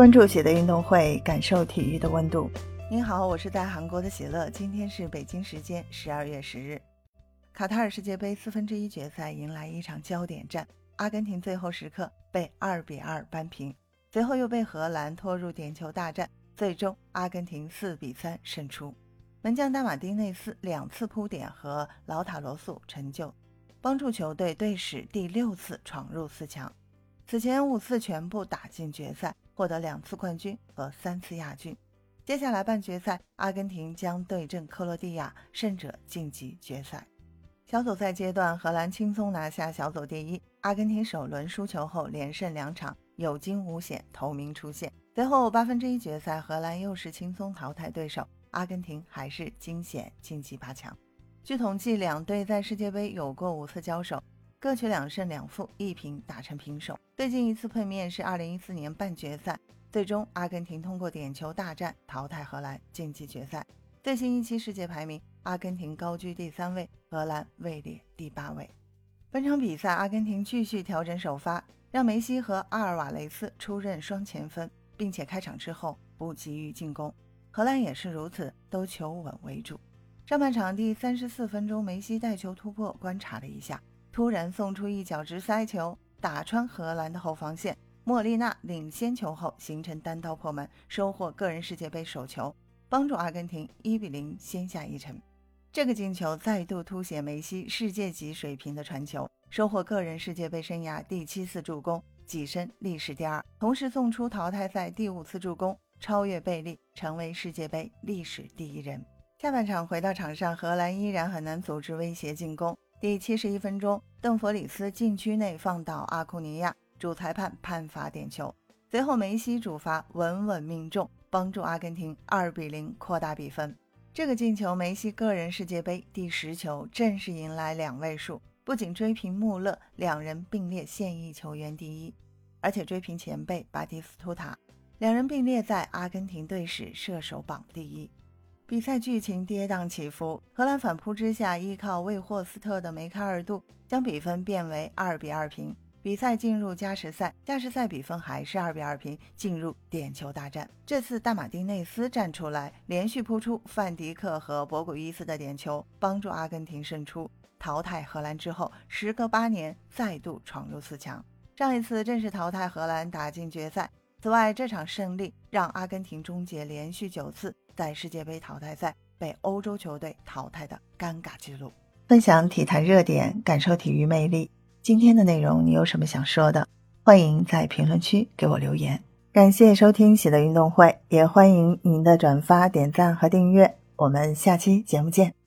关注喜乐运动会，感受体育的温度。您好，我是在韩国的喜乐。今天是北京时间十二月十日，卡塔尔世界杯四分之一决赛迎来一场焦点战，阿根廷最后时刻被二比二扳平，随后又被荷兰拖入点球大战，最终阿根廷四比三胜出。门将大马丁内斯两次扑点和劳塔罗素成就，帮助球队队史第六次闯入四强。此前五次全部打进决赛，获得两次冠军和三次亚军。接下来半决赛，阿根廷将对阵克罗地亚，胜者晋级决赛。小组赛阶段，荷兰轻松拿下小组第一。阿根廷首轮输球后连胜两场，有惊无险，头名出现。随后八分之一决赛，荷兰又是轻松淘汰对手，阿根廷还是惊险晋级八强。据统计，两队在世界杯有过五次交手。各取两胜两负一平打成平手。最近一次碰面是二零一四年半决赛，最终阿根廷通过点球大战淘汰荷兰晋级决赛。最新一期世界排名，阿根廷高居第三位，荷兰位列第八位。本场比赛，阿根廷继续调整首发，让梅西和阿尔瓦雷斯出任双前锋，并且开场之后不急于进攻。荷兰也是如此，都求稳为主。上半场第三十四分钟，梅西带球突破，观察了一下。突然送出一脚直塞球，打穿荷兰的后防线。莫莉娜领先球后形成单刀破门，收获个人世界杯首球，帮助阿根廷一比零先下一城。这个进球再度凸显梅西世界级水平的传球，收获个人世界杯生涯第七次助攻，跻身历史第二，同时送出淘汰赛第五次助攻，超越贝利，成为世界杯历史第一人。下半场回到场上，荷兰依然很难组织威胁进攻。第七十一分钟，邓弗里斯禁区内放倒阿库尼亚，主裁判判罚点球。随后梅西主罚稳稳命中，帮助阿根廷二比零扩大比分。这个进球，梅西个人世界杯第十球，正式迎来两位数，不仅追平穆勒，两人并列现役球员第一，而且追平前辈巴蒂斯图塔，两人并列在阿根廷队史射手榜第一。比赛剧情跌宕起伏，荷兰反扑之下，依靠魏霍斯特的梅开二度，将比分变为二比二平。比赛进入加时赛，加时赛比分还是二比二平，进入点球大战。这次大马丁内斯站出来，连续扑出范迪克和博古伊斯的点球，帮助阿根廷胜出，淘汰荷兰之后，时隔八年再度闯入四强。上一次正是淘汰荷兰打进决赛。此外，这场胜利让阿根廷终结连续九次在世界杯淘汰赛被欧洲球队淘汰的尴尬记录。分享体坛热点，感受体育魅力。今天的内容你有什么想说的？欢迎在评论区给我留言。感谢收听喜乐运动会，也欢迎您的转发、点赞和订阅。我们下期节目见。